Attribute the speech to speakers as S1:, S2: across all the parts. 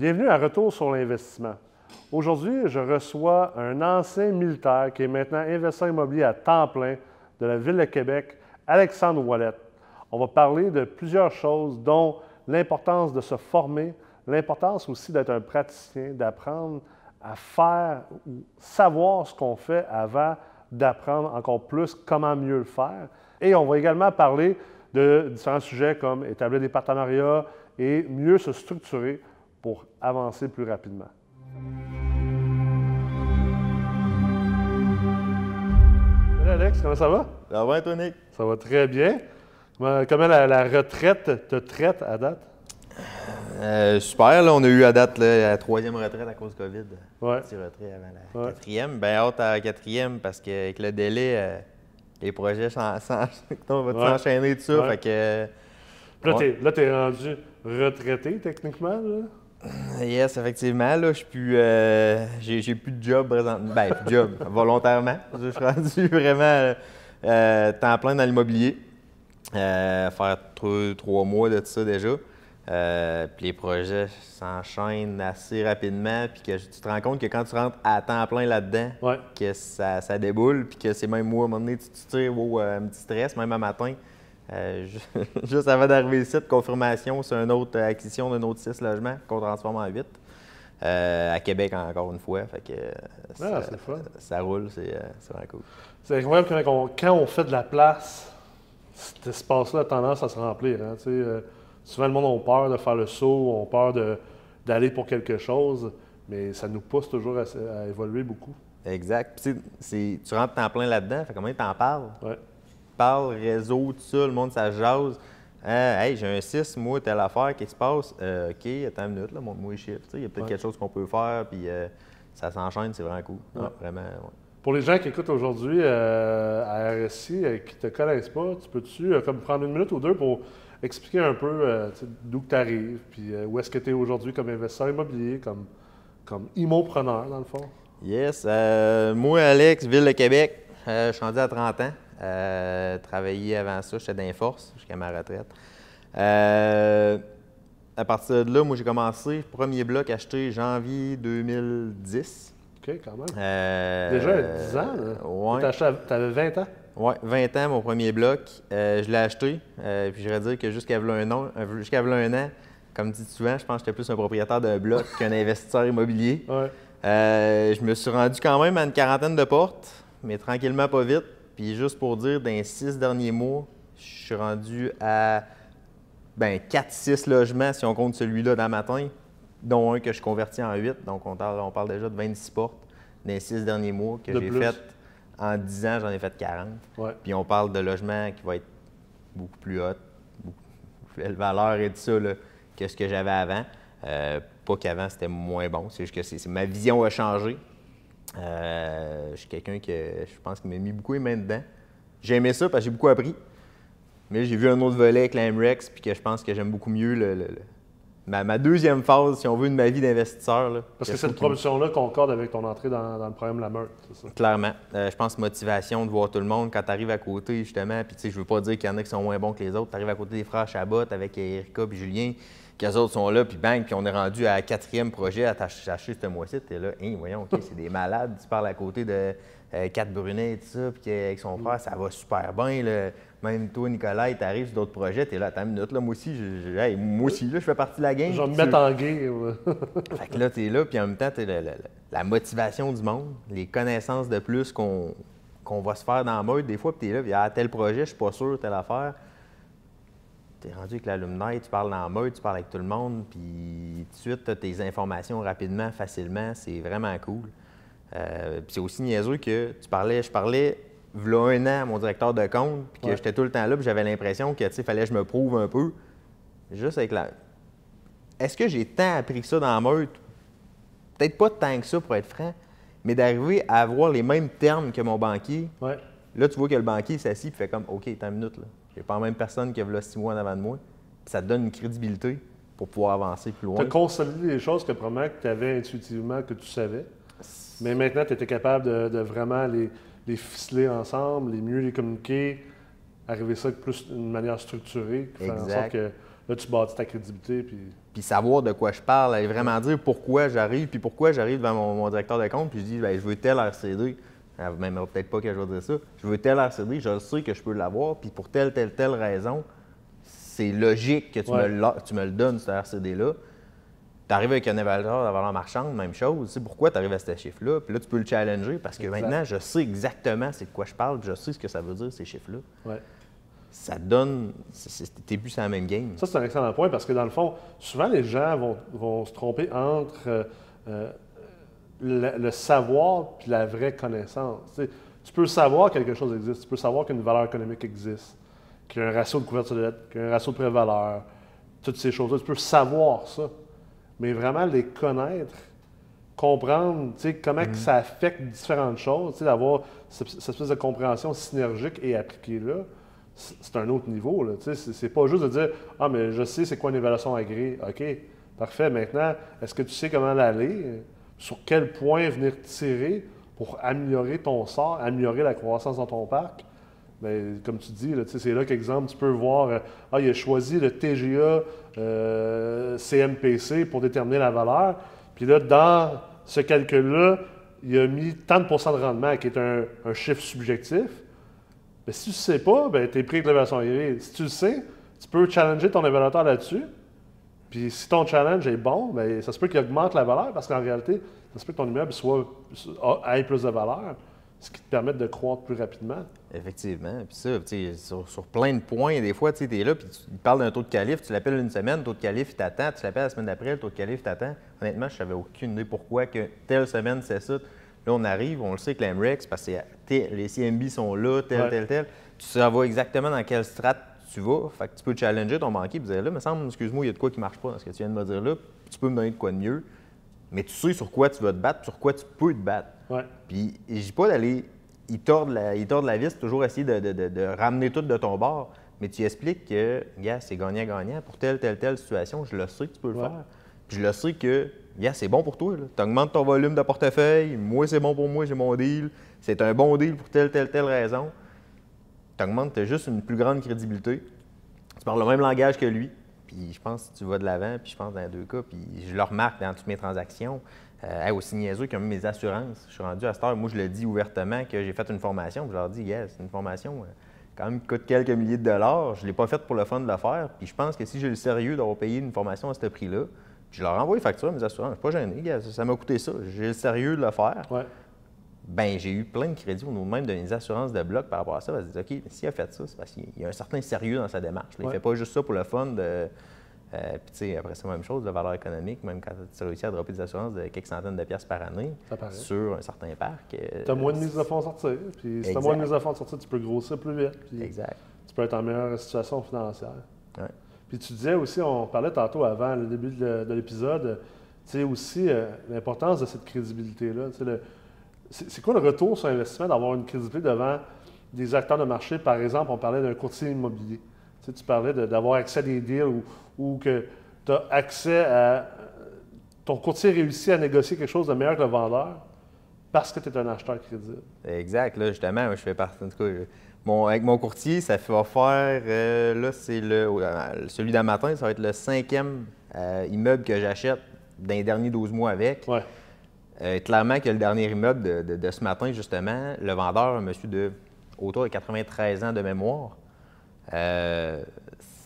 S1: Bienvenue à Retour sur l'investissement. Aujourd'hui, je reçois un ancien militaire qui est maintenant investisseur immobilier à temps plein de la Ville de Québec, Alexandre Wallet. On va parler de plusieurs choses, dont l'importance de se former, l'importance aussi d'être un praticien, d'apprendre à faire ou savoir ce qu'on fait avant d'apprendre encore plus comment mieux le faire. Et on va également parler de différents sujets comme établir des partenariats et mieux se structurer pour avancer plus rapidement. Salut Alex, comment ça va?
S2: Ça va, Tony?
S1: Ça va très bien. Comment, comment la, la retraite te traite à date?
S2: Euh, super, là, on a eu à date là, la troisième retraite à cause de COVID.
S1: Ouais.
S2: Petit retrait avant la
S1: Ouais.
S2: quatrième. Ben hâte à la quatrième parce qu'avec le délai, euh, les projets on va s'enchaîner.
S1: Ouais.
S2: Fait que,
S1: Là,
S2: Ouais.
S1: tu es rendu retraité techniquement. Là?
S2: Yes, effectivement, là, je plus. euh, j'ai, plus de job présentement. Ben, plus de job, volontairement. Je suis rendu vraiment euh, temps plein dans l'immobilier. Euh, faire trois, trois mois de tout ça déjà. Euh, puis les projets s'enchaînent assez rapidement. Puis que tu te rends compte que quand tu rentres à temps plein là-dedans,
S1: Ouais.
S2: que ça, ça déboule, puis que c'est même moi, à un moment donné, tu, tu tires wow, un petit stress, même un matin. Euh, ju- juste avant d'arriver ici, de confirmation, c'est une autre acquisition d'un autre 6 logements qu'on transforme en 8. Euh, à Québec, encore une fois. Fait que, euh,
S1: Ah,
S2: ça,
S1: fun.
S2: ça roule, c'est euh, c'est vraiment cool.
S1: C'est incroyable comment on- quand on fait de la place, cet espace-là a tendance à se remplir. hein. Euh, souvent, le monde a peur de faire le saut, ont peur d'aller pour quelque chose, mais ça nous pousse toujours à, à évoluer beaucoup.
S2: Exact. Puis, tu rentres en plein là-dedans, fait combien t'en parles?
S1: Ouais.
S2: Parle, réseau, tout ça, le monde, ça jase. Hein, hey, j'ai un 6, moi, telle affaire, qu'est-ce qui se passe? Euh, OK, attends une minute, là, montre-moi les chiffres. Il y a peut-être
S1: Ouais.
S2: quelque chose qu'on peut faire, puis euh, ça s'enchaîne, c'est vraiment cool.
S1: Ouais.
S2: Vraiment, ouais.
S1: Pour les gens qui écoutent aujourd'hui euh, à RSI et qui ne te connaissent pas, tu peux-tu comme prendre une minute ou deux pour expliquer un peu d'où tu arrives, puis où est-ce que tu es aujourd'hui comme investisseur immobilier, comme, comme immopreneur, dans le fond?
S2: Yes. moi, Alex, Ville de Québec, je suis rendu à 30 ans. Euh, travaillé avant ça, j'étais dans les forces jusqu'à ma retraite. Euh, à partir de là, moi, j'ai commencé, premier bloc acheté janvier 2010.
S1: OK, quand même.
S2: Euh,
S1: Déjà à 10 ans, là.
S2: Ouais.
S1: Tu avais 20 ans?
S2: Ouais, 20 ans, mon premier bloc. Euh, je l'ai acheté. puis je vais dire que jusqu'à un an, jusqu'à un an, comme dit souvent, je pense que j'étais plus un propriétaire d'un bloc qu'un investisseur immobilier.
S1: Ouais.
S2: Je me suis rendu quand même à une quarantaine de portes, mais tranquillement, pas vite. Puis juste pour dire, dans les six derniers mois, je suis rendu à ben, 4-6 logements si on compte celui-là dans matin, dont un que je convertis en 8. Donc on parle, on parle déjà de 26 portes dans les six derniers mois que
S1: De
S2: j'ai
S1: plus.
S2: fait. En 10 ans, j'en ai fait 40.
S1: Ouais.
S2: Puis on parle de logements qui vont être beaucoup plus hauts, beaucoup plus belle valeur et tout ça là, que ce que j'avais avant. Euh, pas qu'avant c'était moins bon, c'est juste que c'est- ma vision a changé. Euh, je suis quelqu'un que je pense qui m'a mis beaucoup les mains dedans. J'ai aimé ça parce que j'ai beaucoup appris. Mais j'ai vu un autre volet avec l'Amrex, puis que je pense que j'aime beaucoup mieux le, le- le- ma, ma deuxième phase, si on veut, de ma vie d'investisseur. là,
S1: Parce que cette promotion-là concorde avec ton entrée dans, dans le programme La Meurthe, c'est ça?
S2: Clairement. Euh, je pense motivation de voir tout le monde quand tu arrives à côté, justement. Puis, tu sais, je veux pas dire qu'il y en a qui sont moins bons que les autres. Tu arrives à côté des frères Chabot avec Erika et Julien, qu'eux autres sont là, puis bang, puis on est rendu à quatrième projet à t'acheter ce mois-ci. Tu es là, hein, voyons, OK, c'est des malades. Tu parles à côté de euh, Kat Brunet et tout ça, puis qu'avec son frère, ça va super bien. là. Même toi, Nicolas, tu arrives sur d'autres projets, tu es là, attends une minute, là, moi aussi, je, je- hey, moi aussi, là, je fais partie de la game.
S1: Je vais me mettre en game.
S2: fait que là, tu es là, puis en même temps, tu la, la- la motivation du monde, les connaissances de plus qu'on va se faire dans la mode. Des fois, puis tu es là, puis ah, tel projet, je suis pas sûr, telle affaire. Tu es rendu avec l'alumni, tu parles dans la mode, tu parles avec tout le monde, puis tout de suite, tu as tes informations rapidement, facilement. C'est vraiment cool. Euh, puis c'est aussi niaiseux que tu parlais, je parlais, v'là un an, à mon directeur de compte, puis que
S1: Ouais.
S2: j'étais tout le temps là, puis j'avais l'impression que, tu sais, fallait que je me prouve un peu. Juste avec la. Est-ce que j'ai tant appris que ça dans la meute? Peut-être pas tant que ça, pour être franc, mais d'arriver à avoir les mêmes termes que mon banquier.
S1: Ouais.
S2: Là, tu vois que le banquier s'assit et fait comme OK, t'as une minute. là. J'ai pas la même personne qui a là six mois en avant de moi. Puis ça te donne une crédibilité pour pouvoir avancer plus
S1: Tu
S2: loin.
S1: as consolidé des choses que probablement que tu avais intuitivement, que tu savais. Mais maintenant, tu étais capable de, de vraiment les, les ficeler ensemble, les mieux les communiquer, arriver ça plus d'une manière structurée, qui fait en sorte que là, tu bâtis ta crédibilité. Puis...
S2: puis savoir de quoi je parle, aller vraiment dire pourquoi j'arrive, puis pourquoi j'arrive devant mon, directeur de compte, puis je dis, ben, je veux tel RCD. Elle ne peut-être pas que je vais dire ça. Je veux tel RCD, je sais que je peux l'avoir, puis pour telle, telle, telle raison, c'est logique que tu, me, le, tu me le donnes, ce RCD-là. Tu arrives avec un évaluateur de valeur marchande, même chose. Tu sais pourquoi tu arrives à ce chiffre-là? Puis là, tu peux le challenger parce que maintenant, je sais exactement c'est de quoi je parle, je sais ce que ça veut dire, ces chiffres-là.
S1: Ouais.
S2: Ça donne. T'es plus sur la même game.
S1: Ça, c'est un excellent point parce que dans le fond, souvent, les gens vont, se tromper entre euh, euh, le, savoir et la vraie connaissance. Tu, peux savoir que quelque chose existe, tu peux savoir qu'une valeur économique existe, qu'il y a un ratio de couverture de dette, qu'il y a un ratio de pré-valeur, toutes ces choses-là. Tu peux savoir ça mais vraiment les connaître, comprendre comment que mm. ça affecte différentes choses, d'avoir cette, espèce de compréhension synergique et appliquée là, c'est un autre niveau. C'est pas juste de dire Ah, mais je sais c'est quoi une évaluation agréée. OK, parfait. Maintenant, est-ce que tu sais comment l'aller? Sur quel point venir tirer pour améliorer ton sort, améliorer la croissance dans ton parc? Bien, comme tu dis, c'est là qu'exemple, tu peux voir, euh, ah, il a choisi le TGA euh, CMPC pour déterminer la valeur. Puis là, dans ce calcul-là, il a mis tant de pourcents de rendement, qui est un, chiffre subjectif. Mais si tu ne sais pas, ben, tu es pris avec l'évaluation Si tu le sais, tu peux challenger ton évaluateur là-dessus. Puis si ton challenge est bon, bien, ça se peut qu'il augmente la valeur parce qu'en réalité, ça se peut que ton immeuble soit, ait plus de valeur ce qui te permet de croître plus rapidement.
S2: Effectivement. Puis ça, sur, sur plein de points, des fois, tu es là, puis tu parles d'un taux de calife, tu l'appelles une semaine, le taux de calife, il t'attend, tu l'appelles la semaine d'après, le taux de calife t'attend. Honnêtement, je savais aucune idée pourquoi que telle semaine, c'est ça. Là, on arrive, on le sait que l'MREX, parce que les CMB sont là, tel, tel, tel. Tu savoir exactement dans quelle strate tu vas. Fait que tu peux challenger ton banquier et dire là, me semble, excuse-moi, il y a de quoi qui ne marche pas dans ce que tu viens de me dire là. Tu peux me donner de quoi de mieux. Mais tu sais sur quoi tu vas te battre, sur quoi tu peux te battre.
S1: Ouais.
S2: Puis, je dis pas d'aller il tordent la, il la vis, toujours essayer de, ramener tout de ton bord. Mais tu expliques que, gars, c'est gagnant-gagnant pour telle, telle, telle situation. Je le sais que tu peux le faire. Puis je le sais que, gars, c'est bon pour toi. Tu augmentes ton volume de portefeuille. Moi, c'est bon pour moi, j'ai mon deal. C'est un bon deal pour telle, telle, telle raison. Tu augmentes, juste une plus grande crédibilité. Tu parles le même langage que lui. Puis je pense que tu vas de l'avant, puis je pense dans les deux cas, puis je le remarque dans toutes mes transactions. Euh, aussi niaiseux mes assurances. Je suis rendu à cette heure, moi je le dis ouvertement que j'ai fait une formation, je leur dis, yes, c'est une formation euh, quand même qui coûte quelques milliers de dollars. Je ne l'ai pas faite pour le fun de le faire. Puis je pense que si j'ai le sérieux d'avoir payé une formation à ce prix-là, je leur envoie les factures à mes assurances. Je ne suis pas gêné, ça m'a coûté ça. J'ai le sérieux de le faire. Ben, j'ai eu plein de crédits au nom même de mes assurances de bloc par rapport à ça. Ils disent, OK, s'il a fait ça, c'est parce qu'il y a un certain sérieux dans sa démarche. Il ne fait pas juste ça pour le fun de euh, puis, tu sais, après, c'est la même chose, de valeur économique, même quand tu réussis à dropper des assurances de quelques centaines de pièces par année sur un certain parc.
S1: Euh, tu as moins de mises à fond à sortir. Puis, si tu as moins de mises à fond à sortir, tu peux grossir plus vite.
S2: exact.
S1: Tu peux être en meilleure situation financière. Puis, tu disais aussi, on parlait tantôt avant le début de, l'épisode, tu sais, aussi euh, l'importance de cette crédibilité-là. C'est quoi le retour sur investissement d'avoir une crédibilité devant des acteurs de marché? Par exemple, on parlait d'un courtier immobilier. Tu, tu parlais d'avoir accès à des deals ou, ou que tu as accès à. Ton courtier réussit à négocier quelque chose de meilleur que le vendeur parce que tu es un acheteur crédible.
S2: Exact. Là, justement, je fais partie. En tout cas, mon, avec mon courtier, ça va faire. Euh, là, c'est le, euh, celui d'un matin, ça va être le cinquième euh, immeuble que j'achète dans les derniers 12 mois avec.
S1: Ouais.
S2: Clairement que le dernier immeuble de, de, ce matin, justement, le vendeur, un monsieur de autour de 93 ans de mémoire, euh,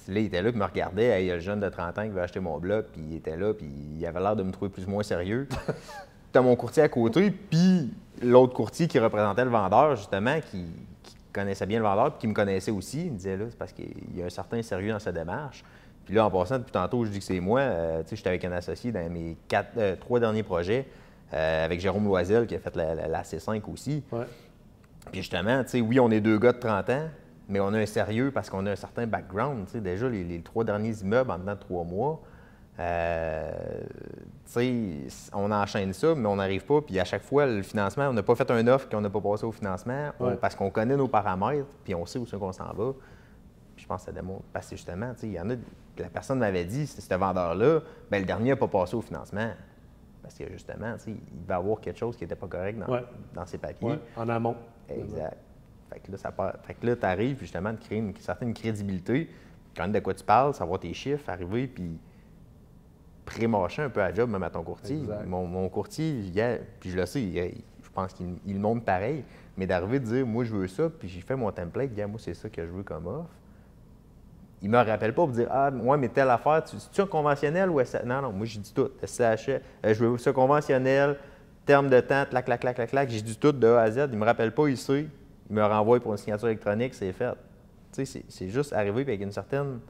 S2: là, il était là, puis me regardait. il y a le jeune de 30 ans qui veut acheter mon bloc, puis il était là, puis il avait l'air de me trouver plus ou moins sérieux. tu as mon courtier à côté, puis l'autre courtier qui représentait le vendeur, justement, qui, connaissait bien le vendeur, puis qui me connaissait aussi. Il me disait, là, c'est parce qu'il y a un certain sérieux dans sa démarche. Puis là, en passant, depuis tantôt, je dis que c'est moi. Euh, tu sais, j'étais avec un associé dans mes quatre, euh, trois derniers projets, avec Jérôme Loisel, qui a fait la, C5 aussi. Puis justement, tu sais, oui, on est deux gars de 30 ans, mais on a un sérieux parce qu'on a un certain background. Déjà, les, trois derniers immeubles en dedans de trois mois, euh, on enchaîne ça, mais on n'arrive pas. Puis à chaque fois, le financement, on n'a pas fait un offre qu'on n'a pas passé au financement parce qu'on connaît nos paramètres, puis on sait où c'est qu'on s'en va. Puis je pense que ça démontre. Parce que justement, il y en a. La personne m'avait dit, ce vendeur-là, ben, le dernier n'a pas passé au financement. Parce que justement, il va y avoir quelque chose qui n'était pas correct dans, dans ses papiers.
S1: En amont.
S2: Exact. Fait que là, ça fait que là, tu arrives justement de créer une, certaine crédibilité, quand de quoi tu parles, savoir tes chiffres, arriver, puis pré-marché un peu à job, même à ton courtier. Mon, mon courtier, il- puis je le sais, il- je pense qu'il le montre pareil, mais d'arriver de dire, moi, je veux ça, puis j'ai fait mon template, gars, moi, c'est ça que je veux comme offre. Il me rappelle pas pour dire, ah, ouais, mais telle affaire, tu tu un conventionnel ou SH? Non, non, moi, j'ai dit tout. SH, euh, je veux ça conventionnel, terme de temps, clac, clac, clac, clac, clac. J'ai dit tout de A à Z. Il me rappelle pas ici. Il me renvoie pour une signature électronique, c'est fait. Tu sais, c'est- juste puis avec une certaine.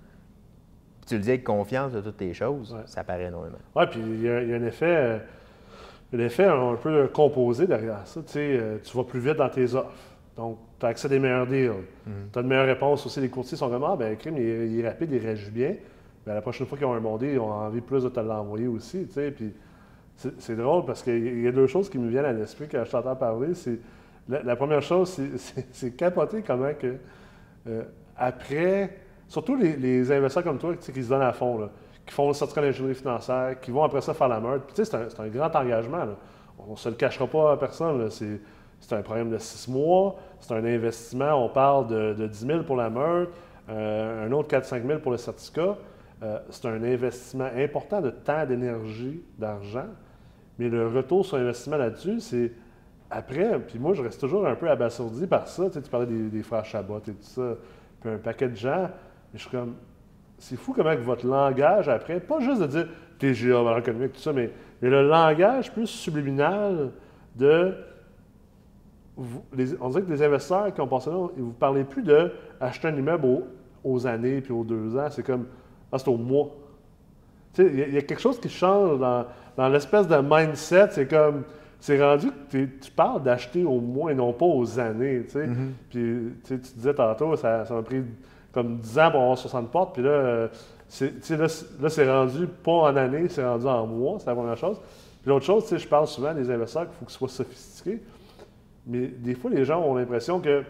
S2: puis tu le dis avec confiance de toutes tes choses,
S1: Ouais.
S2: ça paraît énormément.
S1: Oui, puis il y, a il y a un effet, euh, un effet un peu composé derrière ça. Tu sais, euh, tu vas plus vite dans tes offres. Donc, tu as accès à des meilleurs deals. Tu as de meilleures réponses aussi. Les courtiers sont comme Ah, ben, crime, il, est- rapide, il réagit bien. Ben, la prochaine fois qu'ils ont un bon deal, ils ont envie plus de te l'envoyer aussi. Tu sais, puis c'est drôle parce qu'il y a deux choses qui me viennent à l'esprit quand je t'entends parler. C'est la, la première chose, c'est- capoter comment que euh, après, surtout les, les investisseurs comme toi tu sais, qui se donnent à fond, là, qui font le certificat d'ingénierie financière, qui vont après ça faire la meurtre. Puis tu sais, c'est un, grand engagement. là. On ne se le cachera pas à personne. C'est c'est un programme de six mois, c'est un investissement. On parle de, de 10 000 pour la meurtre, euh, un autre 4-5 000 pour le certificat. Euh, c'est un investissement important de temps, d'énergie, d'argent. Mais le retour sur investissement là-dessus, c'est après, puis moi, je reste toujours un peu abasourdi par ça. Tu, sais, tu parlais des, des frères Chabot et tout ça, puis un paquet de gens. Mais je suis comme, c'est fou comment que votre langage après, pas juste de dire TGA, valeur économique, tout ça, mais, mais le langage plus subliminal de. Vous- les- on dirait que les investisseurs qui ont passé là, vous parlez plus de acheter un immeuble aux, aux années puis aux deux ans. C'est comme, ah, c'est au mois. Tu sais, il y, a- y a quelque chose qui change dans, dans l'espèce de mindset. C'est comme, c'est rendu que tu parles d'acheter au mois et non pas aux années. Tu sais. Puis tu sais, tu disais tantôt, ça ça m'a pris comme 10 ans pour avoir 60 portes. Puis là, euh, là, c'est- là, c'est rendu pas en année, c'est rendu en mois. C'est la première chose. Puis l'autre chose, tu sais, je parle souvent des investisseurs qu'il faut qu'ils soient sophistiqués. Mais des fois, les gens ont l'impression que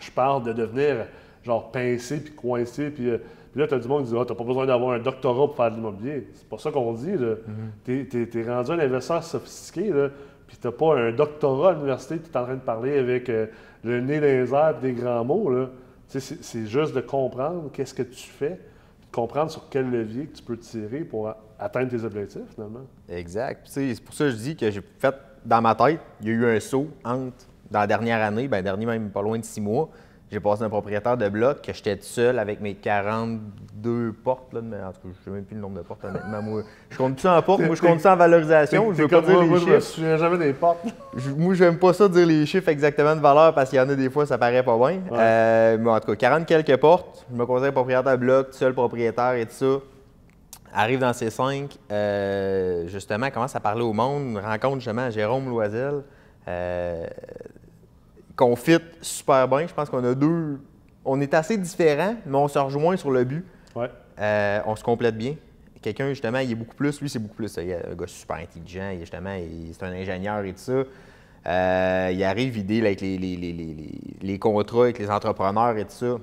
S1: je parle de devenir genre pincé puis coincé. Puis, euh, puis là, tu as du monde qui dit Ah, tu n'as pas besoin d'avoir un doctorat pour faire de l'immobilier. C'est pas ça qu'on dit. Tu es, rendu un investisseur sophistiqué. Là, puis tu n'as pas un doctorat à l'université, tu es en train de parler avec euh, le nez dans les airs des grands mots. C'est, juste de comprendre qu'est-ce que tu fais, de comprendre sur quel levier que tu peux tirer pour atteindre tes objectifs, finalement.
S2: Exact. C'est pour ça que je dis que j'ai fait, dans ma tête, il y a eu un saut entre, dans la dernière année, ben dernier même pas loin de six mois, j'ai passé d'un propriétaire de bloc que j'étais seul avec mes 42 portes. Là, mais en tout cas, je ne sais même plus le nombre de portes, honnêtement. Moi, je compte ça en portes, moi, je compte ça en valorisation. Je veux pas dire
S1: moi,
S2: les
S1: moi, je me
S2: chiffres.
S1: souviens jamais des portes.
S2: Je- moi, j'aime pas ça dire les chiffres exactement de valeur parce qu'il y en a des fois, ça paraît pas bien. Euh, mais en tout cas, 40 quelques portes. Je me considère propriétaire de bloc, seul propriétaire et tout ça. Arrive dans C5, euh, justement, commence à parler au monde, rencontre justement Jérôme Loisel. Euh, qu'on fit super bien. Je pense qu'on a deux. On est assez différents, mais on se rejoint sur le but.
S1: Ouais.
S2: Euh, on se complète bien. Quelqu'un, justement, il est beaucoup plus, lui, c'est beaucoup plus. Il est un gars super intelligent, il est justement, il- c'est un ingénieur et tout ça. Euh, il arrive, il deal avec les, les, les- les contrats avec les entrepreneurs et tout ça.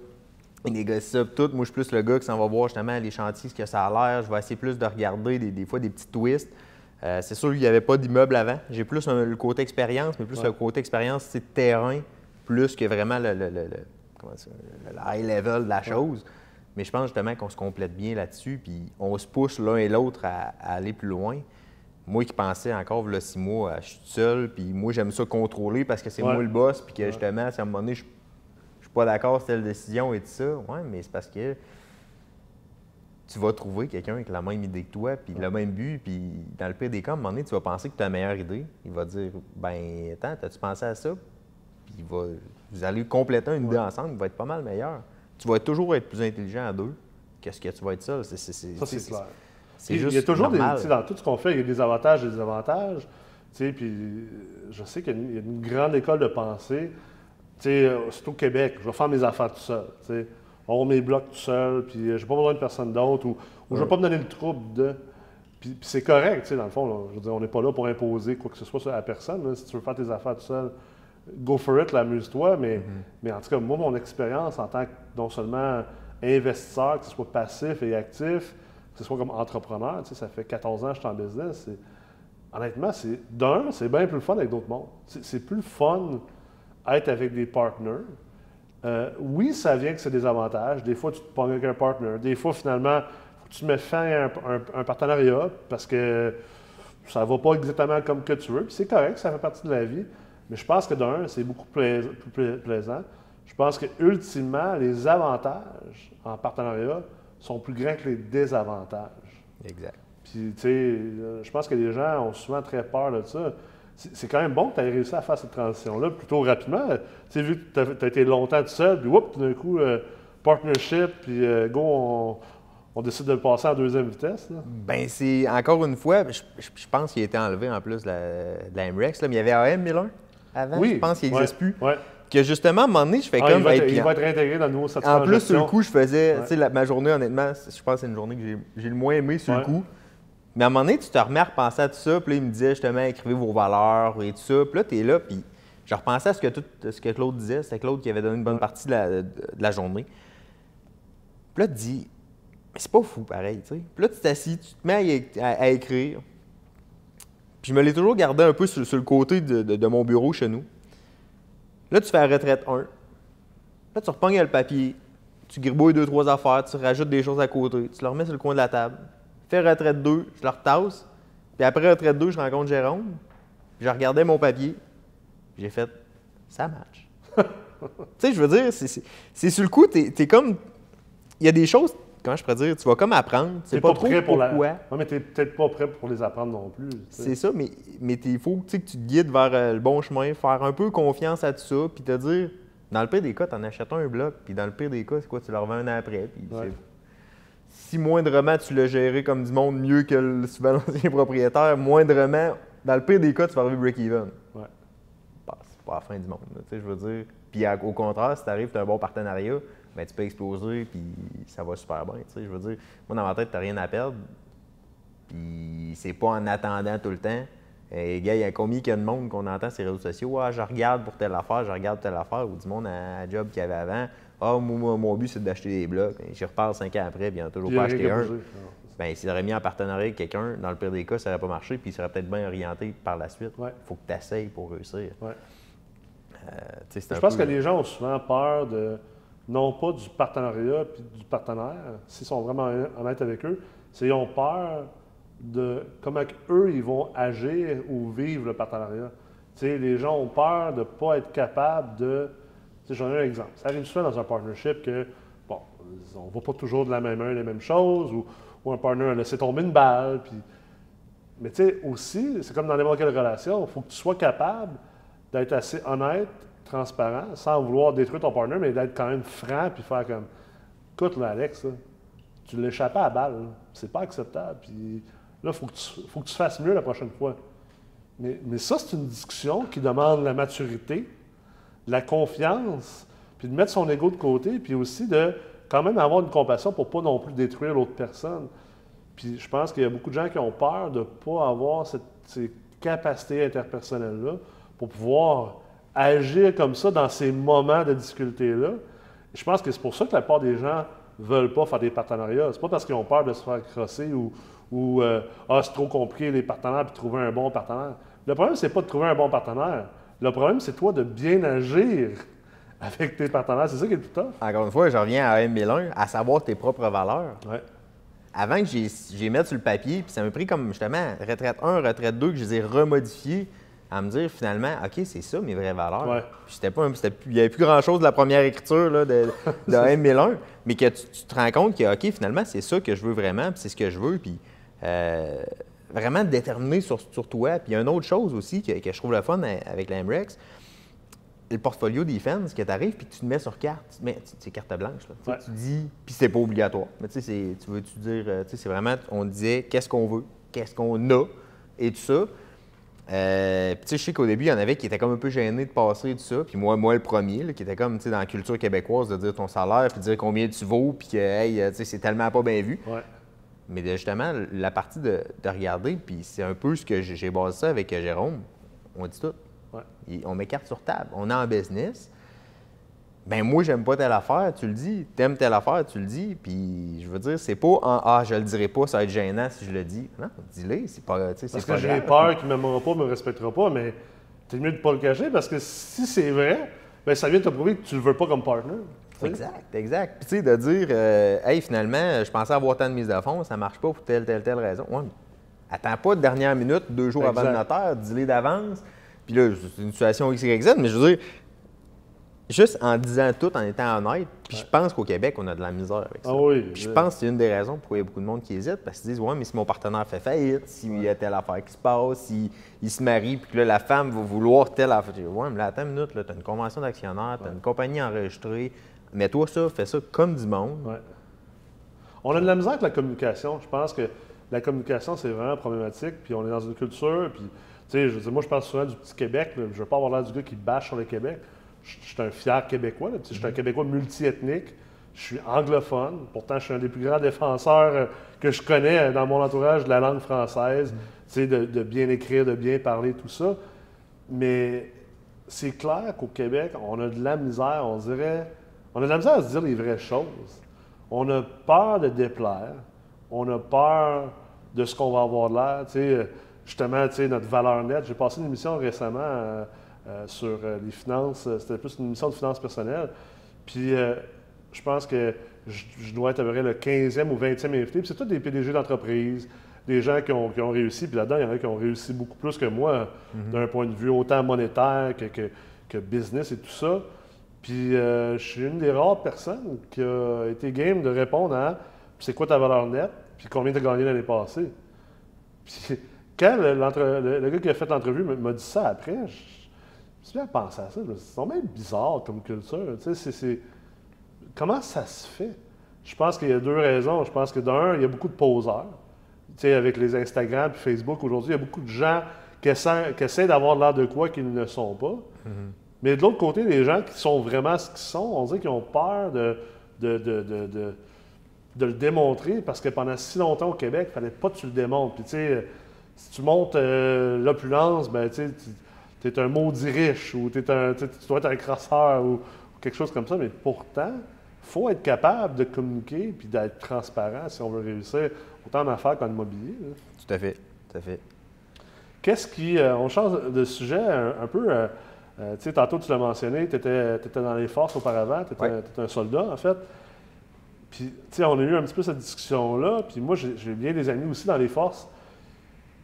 S2: Il négocie ça, tout. Moi, je suis plus le gars qui s'en va voir justement les chantiers, ce que ça a l'air. Je vais essayer plus de regarder des, des fois des petits twists. Euh, c'est sûr qu'il n'y avait pas d'immeuble avant. J'ai plus un- le côté expérience, mais plus
S1: Ouais.
S2: le côté expérience, c'est terrain, plus que vraiment le, le- le- le- comment ça, le high level de la chose. Mais je pense justement qu'on se complète bien là-dessus, puis on se pousse l'un et l'autre à, à aller plus loin. Moi qui pensais encore, là, six mois, à, je suis tout seul, puis moi j'aime ça contrôler parce que c'est
S1: Ouais.
S2: moi le boss, puis que justement, si à un moment donné, je pas d'accord sur telle décision et tout ça. Oui, mais c'est parce que tu vas trouver quelqu'un avec la même idée que toi, puis le même but, puis dans le pire des cas, à un moment donné, tu vas penser que tu as la meilleure idée. Il va dire Ben, attends, as-tu pensé à ça? Puis il va, vous allez compléter une idée ensemble, il va être pas mal meilleur. Tu vas toujours être plus intelligent à deux que ce que tu vas être seul. C'est, c'est, c'est-
S1: Ça, c'est clair.
S2: c'est juste
S1: il y a toujours des,
S2: normal.
S1: dans tout ce qu'on fait, il y a des avantages et des sais, puis je sais qu'il y a une grande école de pensée. Euh, surtout au Québec, je vais faire mes affaires tout seul. On mes blocs tout seul, puis euh, j'ai pas besoin de personne d'autre, ou, ou je vais pas me donner le trouble de. Puis, puis c'est correct, tu sais, dans le fond. là. je veux dire, on n'est pas là pour imposer quoi que ce soit à personne. là. Si tu veux faire tes affaires tout seul, go for it, amuse-toi. Mais, mais en tout cas, moi, mon expérience en tant que non seulement investisseur, que ce soit passif et actif, que ce soit comme entrepreneur, tu sais, ça fait 14 ans que je suis en business. c'est- Honnêtement, c'est d'un, c'est bien plus le fun avec d'autres mondes. C'est c'est plus le fun être avec des partners. Euh, oui, ça vient que c'est des avantages. Des fois, tu te pognes avec un partner. Des fois, finalement, faut que tu mets fin à un, partenariat parce que ça ne va pas exactement comme que tu veux. Puis c'est correct, ça fait partie de la vie. Mais je pense que d'un, c'est beaucoup plus plaisant. Je pense que ultimement, les avantages en partenariat sont plus grands que les désavantages.
S2: Exact.
S1: Puis, tu sais, je pense que les gens ont souvent très peur de ça. C'est quand même bon que tu aies réussi à faire cette transition-là plutôt rapidement. Tu sais, vu que tu as, été longtemps tout seul, puis whoop, tout d'un coup, euh, partnership, puis euh, go, on, décide de le passer en deuxième vitesse. Là.
S2: Ben, c'est encore une fois, je, pense qu'il a été enlevé en plus de la, MREX, mais il y avait AM Miller avant,
S1: oui,
S2: je pense qu'il n'existe plus.
S1: Ouais.
S2: Que justement, à un moment donné, je fais
S1: ah,
S2: comme.
S1: Il va, être, il va être réintégré dans le nouveau
S2: En plus, sur le coup, je faisais. Tu sais, ma journée, honnêtement, je pense que c'est une journée que j'ai le moins aimé sur le coup. Mais à un moment donné, tu te remets à repenser à tout ça. Puis là, il me disait justement, écrivez vos valeurs et tout ça. Puis là, tu es là, puis je repensais à ce que, tout, ce que Claude disait. C'était Claude qui avait donné une bonne partie de la, journée. Puis là, tu dis, mais c'est pas fou pareil, tu sais. Puis là, tu t'assis, tu te mets à, écrire. Puis je me l'ai toujours gardé un peu sur, le côté de, mon bureau chez nous. Là, tu fais la retraite 1. Là, tu repognes le papier, tu gribouilles deux, trois affaires, tu rajoutes des choses à côté, tu le remets sur le coin de la table retraite 2, je le retasse. Puis après retraite 2, je rencontre Jérôme. Puis je regardais mon papier. J'ai fait, ça match. tu sais, je veux dire, c'est sur le coup, tu es, comme. Il y a des choses, comment je pourrais dire, tu vas comme apprendre. C'est pas, pas trop prêt pour pourquoi.
S1: La... Non, mais tu peut-être pas prêt pour les apprendre non plus.
S2: C'est ça, mais, mais il faut que tu te guides vers euh, le bon chemin, faire un peu confiance à tout ça, puis te dire, dans le pire des cas, tu en achètes un bloc, puis dans le pire des cas, c'est quoi, tu le revends un an après, puis si moindrement tu l'as géré comme du monde mieux que le souvent l'ancien propriétaire, moindrement, dans le pire des cas, tu vas arriver break-even.
S1: Ouais.
S2: c'est pas la fin du monde, je veux dire. Puis au contraire, si tu arrives, tu as un bon partenariat, ben, tu peux exploser, puis ça va super bien. Je veux dire, moi, dans ma tête, tu n'as rien à perdre. Puis c'est pas en attendant tout le temps. Et gars, il y a combien de monde qu'on entend sur les réseaux sociaux? Ah, je regarde pour telle affaire, je regarde telle affaire, ou du monde à, à job qu'il y avait avant. Ah, mon but, c'est d'acheter des blocs. J'y reparle cinq ans après, puis il n'a toujours pas acheté un. Bien, s'il aurait mis en partenariat avec quelqu'un, dans le pire des cas, ça n'aurait pas marché, puis il serait peut-être bien orienté par la suite. Il faut que tu essayes pour réussir.
S1: Ouais. Euh, je pense que les gens ont souvent peur de, non pas du partenariat puis du partenaire, s'ils sont vraiment honnêtes avec eux, c'est qu'ils ont peur de comment eux ils vont agir ou vivre le partenariat. les gens ont peur de ne pas être capables de J'en ai un exemple. Ça arrive souvent dans un partnership que, bon, on ne va pas toujours de la même main les mêmes choses, ou, un partner a laissé tomber une balle. Puis... Mais tu sais, aussi, c'est comme dans n'importe quelle relation, il faut que tu sois capable d'être assez honnête, transparent, sans vouloir détruire ton partner, mais d'être quand même franc, puis faire comme, écoute, là, Alex, tu l'échappes à la balle, c'est pas acceptable. Puis là, il faut, que tu, faut que tu fasses mieux la prochaine fois. Mais, mais ça, c'est une discussion qui demande la maturité, la confiance, puis de mettre son ego de côté, puis aussi de quand même avoir une compassion pour pas non plus détruire l'autre personne. Puis je pense qu'il y a beaucoup de gens qui ont peur de ne pas avoir cette, ces capacités interpersonnelles-là pour pouvoir agir comme ça dans ces moments de difficulté-là. Je pense que c'est pour ça que la plupart des gens ne veulent pas faire des partenariats. C'est pas parce qu'ils ont peur de se faire crosser ou, ou euh, ah, c'est trop compliqué les partenaires puis trouver un bon partenaire. Le problème, c'est pas de trouver un bon partenaire. Le problème, c'est toi de bien agir avec tes partenaires. C'est ça qui est tout tough.
S2: Encore une fois, je reviens à M1001, à savoir tes propres valeurs.
S1: Ouais.
S2: Avant que j'ai mis sur le papier, puis ça m'a pris comme justement retraite 1, retraite 2, que je les ai remodifiés à me dire finalement, OK, c'est ça mes vraies valeurs.
S1: Ouais.
S2: Puis pas, il n'y avait plus grand-chose de la première écriture là, de, de M1001, mais que tu, te rends compte que, OK, finalement, c'est ça que je veux vraiment, puis c'est ce que je veux. Puis euh, vraiment déterminé sur, sur toi. Puis il y a une autre chose aussi que, je trouve le fun avec l'AMREX, le portfolio defense, que tu arrives puis tu te mets sur carte, mais c'est carte blanche. Là. Tu dis, puis c'est pas obligatoire. Mais tu sais, tu veux-tu dire, euh, tu sais, c'est vraiment, on disait qu'est-ce qu'on veut, qu'est-ce qu'on a et tout ça. Euh, puis, tu sais, je sais qu'au début, il y en avait qui étaient comme un peu gênés de passer et tout ça. Puis moi, moi le premier, qui était comme, tu sais, dans la culture québécoise, de dire ton salaire, puis de dire combien tu vaux, puis que, hey, tu sais, c'est tellement pas bien vu. Mais justement, la partie de, regarder, puis c'est un peu ce que j'ai basé ça avec Jérôme, on dit tout. on met carte sur table. On est en business. Ben moi, j'aime pas telle affaire, tu le dis. T'aimes telle affaire, tu le dis. Puis je veux dire, c'est pas en Ah, je le dirai pas, ça va être gênant si je le dis. Non, dis-le, c'est pas.
S1: Parce que j'ai peur qu'il ne m'aimera pas, ne me respectera pas, mais c'est mieux de ne pas le cacher parce que si c'est vrai, ben ça vient te prouver que tu le veux pas comme partner.
S2: Exact, exact. Puis tu sais, de dire, euh, hey, finalement, je pensais avoir tant de mise de fond, ça marche pas pour telle, telle, telle raison. Ouais, mais attends pas de dernière minute, deux jours avant le notaire, dis-les d'avance. Puis là, c'est une situation X, Y, Z, mais je veux dire, juste en disant tout, en étant honnête, puis je pense qu'au Québec, on a de la misère avec ça.
S1: Ah oui.
S2: Puis je pense que c'est une des raisons pourquoi il y a beaucoup de monde qui hésite, parce qu'ils se disent Ouais, mais si mon partenaire fait faillite, s'il y a telle affaire qui se passe, s'il il se marie, puis que là, la femme va vouloir telle affaire. Ouais, mais là, attends une minute, tu as une convention d'actionnaire, tu as une compagnie enregistrée, mets-toi ça, fais ça comme du monde.
S1: Ouais. On a de la misère avec la communication. Je pense que la communication, c'est vraiment problématique. Puis on est dans une culture. Puis, tu sais, je veux dire, moi, je parle souvent du petit Québec. là. Je veux pas avoir l'air du gars qui bâche sur le Québec. Je je suis un fier Québécois. là. Je suis un Québécois multiethnique. Je suis anglophone. Pourtant, je suis un des plus grands défenseurs euh, que je connais euh, dans mon entourage de la langue française. Tu sais, de, de bien écrire, de bien parler, tout ça. Mais c'est clair qu'au Québec, on a de la misère, on dirait. On a de la misère à se dire les vraies choses. On a peur de déplaire. On a peur de ce qu'on va avoir de l'air. Tu sais, justement, tu sais, notre valeur nette. J'ai passé une émission récemment euh, euh, sur euh, les finances. C'était plus une émission de finances personnelles. Puis, euh, je pense que je, je dois être à peu près le 15e ou 20e invité. Puis, c'est tous des PDG d'entreprise, des gens qui ont, qui ont réussi. Puis là-dedans, il y en a qui ont réussi beaucoup plus que moi, d'un point de vue autant monétaire que, que, que business et tout ça. Puis euh, je suis une des rares personnes qui a été game de répondre à c'est quoi ta valeur nette, puis combien tu as gagné l'année passée? Puis quand le, le- gars qui a fait l'entrevue m'a- dit ça après, je, me suis à penser à ça. C'est même bizarre comme culture. Tu sais, Comment ça se fait? Je pense qu'il y a deux raisons. Je pense que d'un, il y a beaucoup de poseurs. Tu sais, avec les Instagram et Facebook aujourd'hui, il y a beaucoup de gens qui essaient, d'avoir l'air de quoi qu'ils ne sont pas. Mais de l'autre côté, les gens qui sont vraiment ce qu'ils sont, on dirait qu'ils ont peur de, de, de, de, de- le démontrer parce que pendant si longtemps au Québec, il fallait pas que tu le démontres. Puis tu sais, si tu montes euh, l'opulence, ben tu es un maudit riche ou t'es un, tu dois être un crasseur ou, ou quelque chose comme ça. Mais pourtant, il faut être capable de communiquer puis d'être transparent si on veut réussir autant en affaires qu'en immobilier. là.
S2: Tout à fait, tout à fait.
S1: Qu'est-ce qui. euh, on change de sujet un, un peu. euh, euh, tu sais, tantôt, tu l'as mentionné, tu étais, dans les forces auparavant, tu étais,
S2: Ouais.
S1: un soldat, en fait. Puis, tu sais, on a eu un petit peu cette discussion-là. Puis, moi, j'ai bien des amis aussi dans les forces.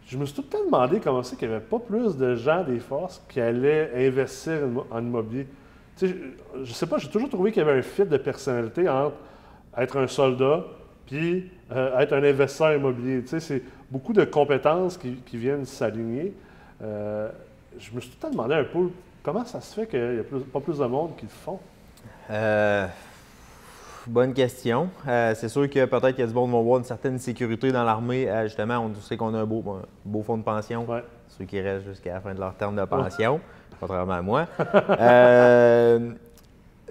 S1: Je me suis tout le temps demandé comment c'est qu'il n'y avait pas plus de gens des forces qui allaient investir en immobilier. Tu sais, je, je sais pas, j'ai toujours trouvé qu'il y avait un fit de personnalité entre être un soldat puis euh, être un investisseur immobilier. Tu sais, c'est beaucoup de compétences qui, qui viennent s'aligner. Euh, je me suis tout le temps demandé un peu comment ça se fait qu'il n'y a plus- pas plus de monde qui le font?
S2: Euh, bonne question. Euh, c'est sûr que peut-être qu'il y a du monde qui vont voir une certaine sécurité dans l'armée. Euh, justement, on sait qu'on a un beau, un beau fonds de pension.
S1: Ouais.
S2: Ceux qui restent jusqu'à la fin de leur terme de pension, contrairement à moi. Euh,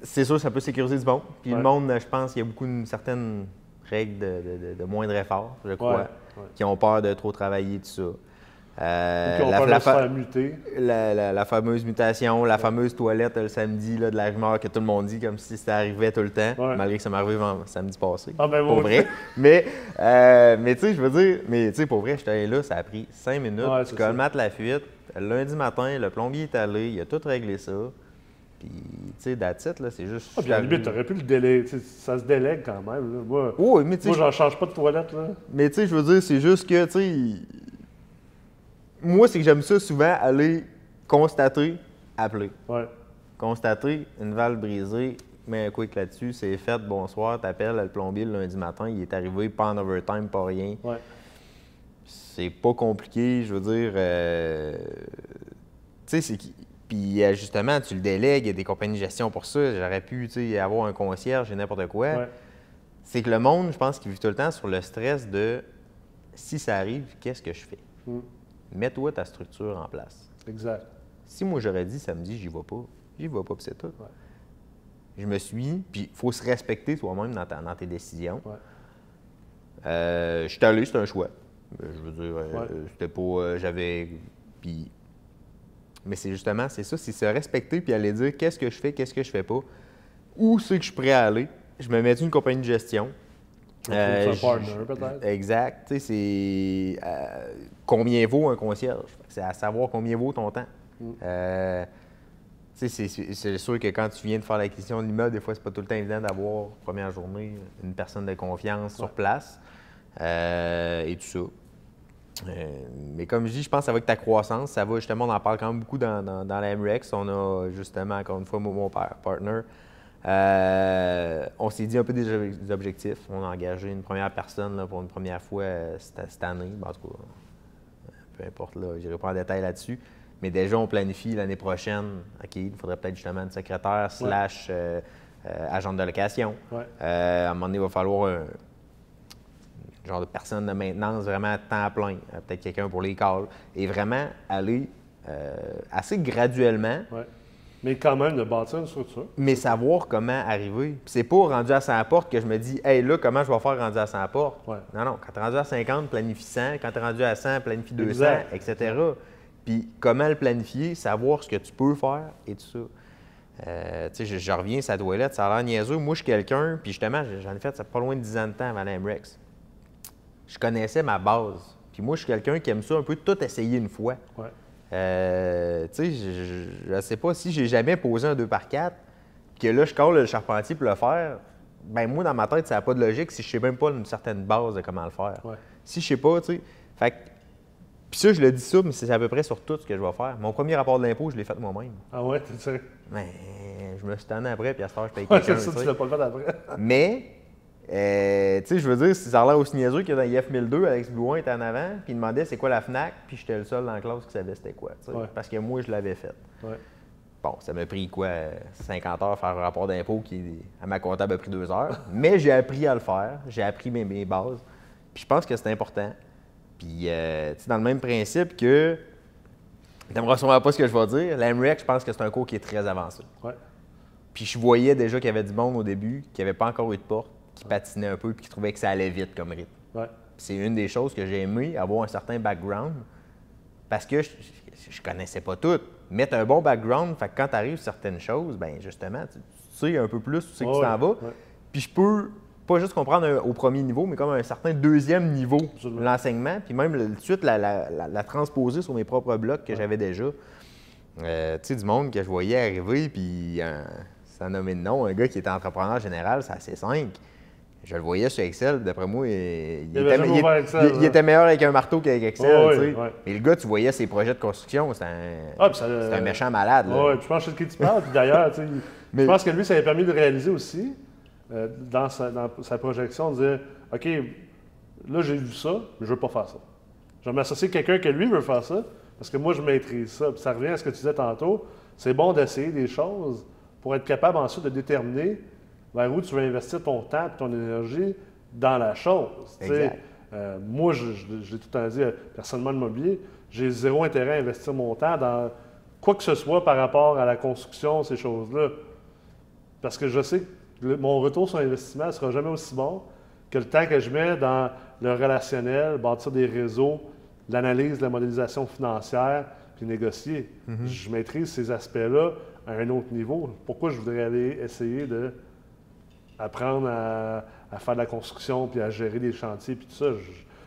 S2: c'est sûr que ça peut sécuriser du monde. Puis
S1: Ouais.
S2: le monde, je pense qu'il y a beaucoup une certaine règle de, de- de- de moindre effort, je crois, qui ont peur de trop travailler, tout ça. Euh, la- la fa- la, fameuse mutation, la fameuse toilette le samedi là, de la rumeur que tout le monde dit comme si ça arrivait tout le temps,
S1: Ouais.
S2: malgré que ça m'arrivait samedi passé.
S1: Ah, ben,
S2: pour vrai. mais, euh, mais tu sais, je veux dire, mais tu sais, pour vrai, j'étais allé là, ça a pris cinq minutes.
S1: Ouais,
S2: tu colmates la fuite. Lundi matin, le plombier est allé, il a tout réglé ça. Puis, tu sais, it, là, c'est juste.
S1: Ah, puis à la limite, tu aurais pu le sais, Ça se délègue quand même. là. Moi,
S2: mais
S1: moi j'en change pas de toilette. Là.
S2: Mais tu sais, je veux dire, c'est juste que, tu sais, moi, c'est que j'aime ça souvent aller constater, appeler.
S1: Ouais.
S2: Constater une valve brisée, mets un quick là-dessus, c'est fait, bonsoir, t'appelles le plombier le lundi matin, il est arrivé pas en overtime, pas rien.
S1: Ouais.
S2: C'est pas compliqué, je veux dire. euh, tu sais, c'est qui. Puis euh, justement, tu le délègues, il y a des compagnies de gestion pour ça. J'aurais pu, avoir un concierge et n'importe quoi.
S1: Ouais.
S2: C'est que le monde, je pense qu'il vit tout le temps sur le stress de si ça arrive, qu'est-ce que je fais?
S1: Mm.
S2: Mets-toi ta structure en place.
S1: Exact.
S2: Si moi j'aurais dit samedi, j'y vais pas, j'y vais pas, puis c'est tout. Je me suis, puis il faut se respecter toi-même dans, tes décisions.
S1: Ouais.
S2: Euh, je suis allé, c'était un choix. Euh, Je veux dire, euh, c'était pas. euh, J'avais. Puis. Mais c'est justement, c'est ça, c'est se respecter puis aller dire qu'est-ce que je fais, qu'est-ce que je fais pas. Où c'est que je suis prêt à aller? Je me mets une compagnie de gestion. Euh,
S1: C'est un partner, peut-être.
S2: Exact. Tu sais, c'est euh, combien vaut un concierge? C'est à savoir combien vaut ton temps.
S1: Mm.
S2: Euh, Tu sais, c'est- sûr que quand tu viens de faire l'acquisition de l'immeuble, des fois, c'est pas tout le temps évident d'avoir, première journée, une personne de confiance sur place euh, et tout ça. Euh, mais comme je dis, je pense qu'avec ta croissance, ça va justement, on en parle quand même beaucoup dans, dans, dans la MREX. On a justement, encore une fois, mon par- partner, euh, on s'est dit un peu des, ob- des objectifs. On a engagé une première personne là, pour une première fois euh, cette, cette année. Ben, en tout cas, peu importe, là, je n'irai pas en détail là-dessus. Mais déjà, on planifie l'année prochaine, OK, il faudrait peut-être justement une secrétaire slash euh, agent de location.
S1: Ouais.
S2: À un moment donné, il va falloir un genre de personne de maintenance vraiment à temps plein. Peut-être quelqu'un pour les calls. Et vraiment aller assez graduellement,
S1: Ouais. Mais quand même, de bâtir une structure.
S2: mais savoir comment arriver. Puis c'est pas rendu à 100 portes que je me dis, hey, là, comment je vais faire rendu à 100 portes?
S1: Ouais.
S2: Non, non. Quand tu es rendu à 50, planifie 100. Quand tu es rendu à 100, planifie 200,
S1: Exact.
S2: etc. Puis comment le planifier, savoir ce que tu peux faire et tout ça. Euh, tu sais, je, je reviens sur la toilette, ça a l'air niaiseux. Moi, je suis quelqu'un, puis justement, j'en ai fait ça pas loin de 10 ans de temps avant la MREX. Je connaissais ma base. Puis moi, je suis quelqu'un qui aime ça un peu tout essayer une fois.
S1: Ouais.
S2: Euh, tu sais, je ne sais pas si j'ai jamais posé un 2 par 4 que là, je colle le charpentier pour le faire. Ben moi, dans ma tête, ça n'a pas de logique si je sais même pas une certaine base de comment le faire.
S1: Ouais.
S2: Si je sais pas, tu sais. Fait que- Puis ça, je le dis ça, mais c'est à peu près sur tout ce que je vais faire. Mon premier rapport de l'impôt, je l'ai fait moi-même.
S1: Ah ouais, tu sais.
S2: Mais je me suis tanné après, puis à ce temps, je paye
S1: Ouais,
S2: quelqu'un.
S1: c'est ça,
S2: tu
S1: l'as pas le fait après.
S2: Mais, euh, tu sais, je veux dire, ça a l'air aussi niaiseux que dans IF 1002, Alex Blouin était en avant, puis il demandait c'est quoi la FNAC, puis j'étais le seul dans la classe qui savait c'était quoi,
S1: Ouais.
S2: parce que moi, je l'avais fait.
S1: Ouais.
S2: Bon, ça m'a pris quoi, euh, 50 heures faire un rapport d'impôt qui, à ma comptable, a pris deux heures, mais j'ai appris à le faire, j'ai appris mes, mes bases, puis je pense que c'est important. Puis, euh, tu sais, dans le même principe que, t'aimeras sûrement pas ce que je vais dire, l'AMREC, je pense que c'est un cours qui est très avancé.
S1: Ouais.
S2: Puis je voyais déjà qu'il y avait du monde au début, qui n'avait pas encore eu de porte, qui patinait un peu, puis qui trouvait que ça allait vite comme rythme.
S1: Ouais.
S2: C'est une des choses que j'ai aimé, avoir un certain background, parce que je, je, je connaissais pas tout. Mettre un bon background, fait que quand tu arrives certaines choses, ben justement, tu, tu sais un peu plus, tu sais que tu t'en vas.
S1: ouais.
S2: Puis je peux pas juste comprendre un- au premier niveau, mais comme un certain deuxième niveau
S1: Absolument.
S2: l'enseignement, puis même tout de suite la, la- la- la transposer sur mes propres blocs que j'avais déjà. Euh, tu sais, du monde que je voyais arriver, puis euh, sans nommer de nom, un gars qui était entrepreneur général, c'est assez 5. Je le voyais sur Excel, d'après moi, il, était,
S1: Excel,
S2: il-
S1: là.
S2: était meilleur avec un marteau qu'avec Excel.
S1: Ouais,
S2: tu sais.
S1: ouais.
S2: Mais le gars, tu voyais ses projets de construction, c'était un,
S1: Ah, euh,
S2: un méchant malade. là.
S1: Je pense que c'est de qui tu parles. Puis d'ailleurs, tu sais,
S2: Mais-
S1: je pense que lui, ça lui a permis de réaliser aussi, euh, dans, sa, dans sa projection, de dire OK, là, j'ai vu ça, mais je veux pas faire ça. Je vais m'associer à quelqu'un que lui veut faire ça, parce que moi, je maîtrise ça. Puis ça revient à ce que tu disais tantôt. C'est bon d'essayer des choses pour être capable ensuite de déterminer vers où tu veux investir ton temps et ton énergie dans la chose. Euh, moi, je, je- je l'ai tout le temps dit, euh, personnellement, l'immobilier, j'ai zéro intérêt à investir mon temps dans quoi que ce soit par rapport à la construction, ces choses-là. Parce que je sais que le- mon retour sur investissement ne sera jamais aussi bon que le temps que je mets dans le relationnel, bâtir des réseaux, l'analyse, la modélisation financière, puis négocier. Je maîtrise ces aspects-là à un autre niveau. Pourquoi je voudrais aller essayer de apprendre à, à faire de la construction, puis à gérer des chantiers, puis tout ça.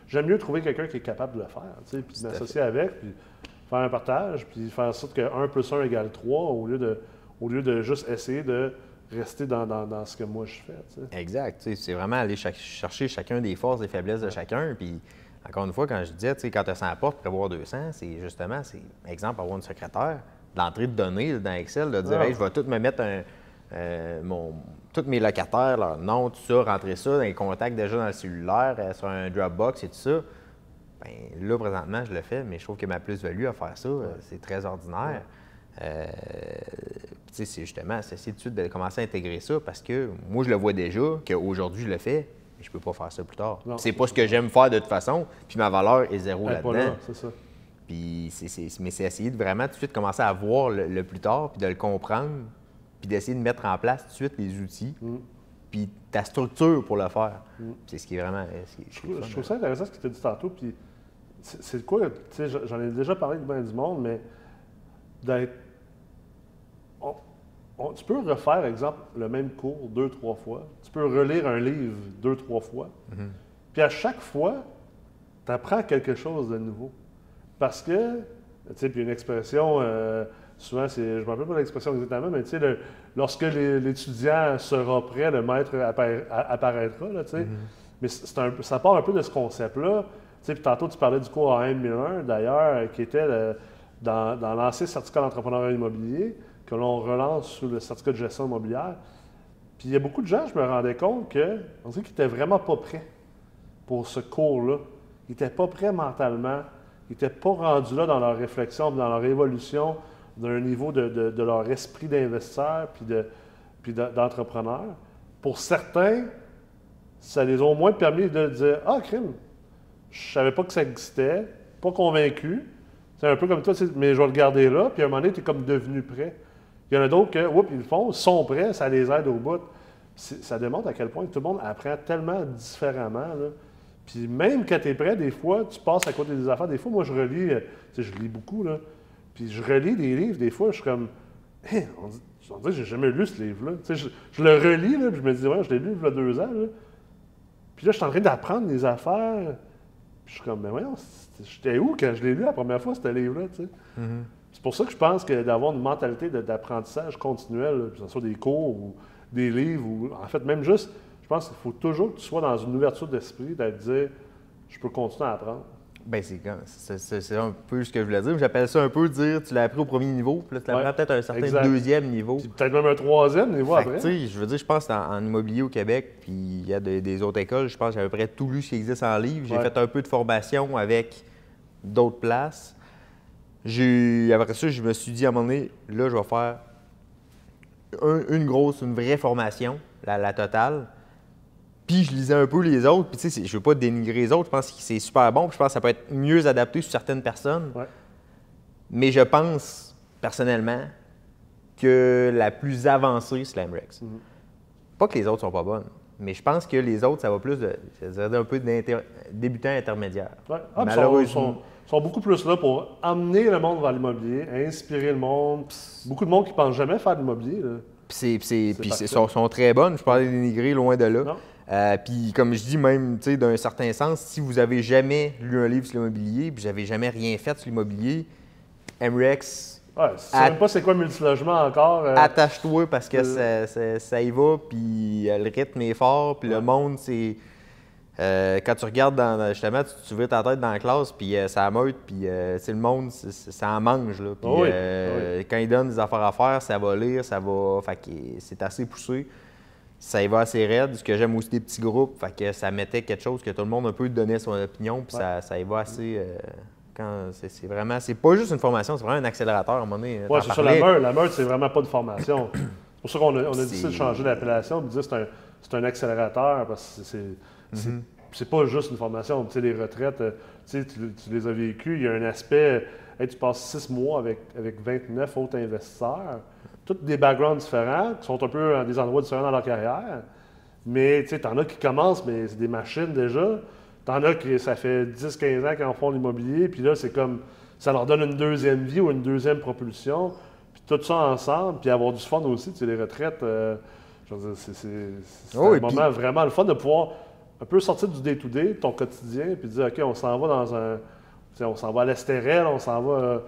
S1: J'aime mieux trouver quelqu'un qui est capable de le faire, tu sais, puis m'associer avec, puis faire un partage, puis faire en sorte que 1 plus 1 égale 3, au lieu de, au lieu de juste essayer de rester dans, dans- dans ce que moi je fais. tu sais.
S2: Exact. tu sais, C'est vraiment aller chercher chacun des forces et faiblesses de chacun. Puis, encore une fois, quand je disais, tu sais, quand tu as 100 portes, prévoir 200, c'est justement, c'est, exemple, avoir une secrétaire, l'entrée de données dans Excel, de dire,
S1: Ah.
S2: hey, je vais tout me mettre un, euh, mon, tous mes locataires, leur nom, tout ça, rentrer ça dans les contacts déjà dans le cellulaire, euh, sur un Dropbox et tout ça. Ben, là, présentement, je le fais, mais je trouve que ma plus-value à faire ça, euh, c'est très ordinaire. Euh, tu sais, c'est justement, c'est essayer tout de suite de commencer à intégrer ça parce que moi, je le vois déjà, qu'aujourd'hui, je le fais, mais je peux pas faire ça plus tard. C'est pas ce que j'aime faire de toute façon, puis ma valeur est zéro là-dedans.
S1: là, c'est ça.
S2: Puis mais c'est essayer de vraiment tout de suite commencer à voir le, le plus tard, puis de le comprendre, puis d'essayer de mettre en place tout de suite les outils,
S1: Mm.
S2: puis ta structure pour le faire. C'est ce qui est vraiment. euh, ce qui est-
S1: Je
S2: ce qui est
S1: trouve,
S2: le fun,
S1: je trouve ça intéressant ce que tu as dit tantôt. Puis c'est quoi, tu sais, j'en- ai déjà parlé de bien du monde, mais d'être. on- on- tu peux refaire, exemple, le même cours deux, trois fois. Tu peux relire un livre deux, trois fois. Puis à chaque fois, tu apprends quelque chose de nouveau. Parce que, tu sais, puis une expression, euh, souvent, c'est, je ne me rappelle pas l'expression exactement, mais tu sais, le- lorsque l'étudiant sera prêt, le maître appara- apparaîtra. Là, sais. Mais un- ça part un peu de ce concept-là. Tu sais, puis tantôt, tu parlais du cours en M1001, d'ailleurs, euh, qui était le- dans, dans l'ancien certificat d'entrepreneuriat immobilier, que l'on relance sous le certificat de gestion immobilière. Puis il y a beaucoup de gens, je me rendais compte que, on dirait qu'ils n'étaient vraiment pas prêts pour ce cours-là. Ils n'étaient pas prêts mentalement. Ils n'étaient pas rendus là dans leur réflexion, dans leur évolution, d'un niveau de, de- leur esprit d'investisseur puis de- puis de- d'entrepreneur. Pour certains, ça les a au moins permis de dire Ah, crime, je savais pas que ça existait, pas convaincu. C'est un peu comme toi, mais je vais le garder là, puis à un moment donné, tu es comme devenu prêt. Il y en a d'autres que, oups, ils le font, sont prêts, ça les aide au bout. Ça démontre à quel point tout le monde apprend tellement différemment. là. Puis même quand tu es prêt, des fois, tu passes à côté des affaires. Des fois, moi, je relis, euh, je lis beaucoup, là. Puis je relis des livres, des fois, je suis comme, Hein, on dit, on dirait que j'ai jamais lu ce livre-là. Tu sais, je, je le relis, là, puis je me dis, ouais, je l'ai lu il y a deux ans, là. Puis là, je suis en train d'apprendre des affaires. Puis je suis comme, mais voyons, c'était- j'étais où quand je l'ai lu la première fois, ce livre-là, sais? C'est pour ça que je pense que d'avoir une mentalité d'apprentissage continuel, là, que ce soit des cours ou des livres, ou en fait, même juste, je pense qu'il faut toujours que tu sois dans une ouverture d'esprit, d'être dire, je peux continuer à apprendre.
S2: Ben, c'est un peu ce que je voulais dire. J'appelle ça un peu dire tu l'as appris au premier niveau, puis là, tu l'apprends
S1: Ouais,
S2: peut-être à un certain
S1: exact.
S2: deuxième niveau.
S1: Peut-être même un troisième niveau
S2: Fait
S1: après.
S2: je veux dire, je pense en, en immobilier au Québec, puis il y a de- des autres écoles, je pense que j'ai à peu près tout lu ce qui existe en livre. J'ai
S1: Ouais.
S2: fait un peu de formation avec d'autres places. J'ai, après ça, je me suis dit à un moment donné, là, je vais faire un- une grosse, une vraie formation, la, la totale. Puis je lisais un peu les autres, puis tu sais, je veux pas dénigrer les autres, je pense que c'est super bon, puis je pense que ça peut être mieux adapté sur certaines personnes.
S1: Ouais.
S2: Mais je pense, personnellement, que la plus avancée, c'est l'Amrex.
S1: Mhm.
S2: Pas que les autres sont pas bonnes, mais je pense que les autres, ça va plus de, je dirais un peu d'inter- débutant intermédiaire.
S1: Ouais. Ah, puis ils sont,
S2: Malheureusement.
S1: sont- sont beaucoup plus là pour amener le monde vers l'immobilier, inspirer le monde. Beaucoup de monde qui ne pense jamais faire de l'immobilier. là.
S2: Puis c'est, puis sont, sont très bonnes, je parle dénigrer loin de là.
S1: Non?
S2: Euh, puis comme je dis, même tu sais, d'un certain sens, si vous avez jamais lu un livre sur l'immobilier, puis vous n'avez jamais rien fait sur l'immobilier, MREX,
S1: Ouais, si tu sais même pas c'est quoi multilogement encore. euh,
S2: attache-toi parce que
S1: euh,
S2: ça, ça- ça y va, puis le rythme est fort, puis le monde, c'est. quand tu regardes dans, justement, tu, tu ta tête dans la classe, puis ça meute, puis c'est le monde, ça en mange. Là, puis,
S1: Ah oui,
S2: Quand ils donnent des affaires à faire, ça va lire, ça va. Fait que c'est assez poussé. Ça y va assez raide. Ce que j'aime aussi des petits groupes, fait que ça mettait quelque chose que tout le monde un peu donnait son opinion, puis
S1: Ouais.
S2: ça, ça y va assez. euh, quand c'est vraiment. C'est pas juste une formation, c'est vraiment un accélérateur à un moment donné.
S1: Ouais,
S2: t'en
S1: c'est ça, la meute. La c'est vraiment pas de formation. c'est pour ça qu'on a, on a décidé de changer l'appellation et de dire que c'est un, c'est un accélérateur parce que c'est- c'est pas juste une formation. Tu sais, les retraites, euh, tu, sais, tu, tu les as vécues. Il y a un aspect. Hey, tu passes six mois avec, avec 29 autres investisseurs, tous des backgrounds différents, qui sont un peu à des endroits différents dans leur carrière. Mais tu sais, t'en as qui commencent, mais c'est des machines déjà. T'en as qui, ça fait 10-15 ans qu'ils en font l'immobilier, puis là, c'est comme, ça leur donne une deuxième vie ou une deuxième propulsion. Puis tout ça ensemble, puis avoir du fun aussi, tu sais, les retraites, euh, je veux dire, c'est,
S2: Oh,
S1: un moment vraiment le fun de pouvoir un peu sortir du day-to-day, de ton quotidien, puis dire, OK, on s'en va dans un, on s'en va à l'Estérel, on s'en va euh,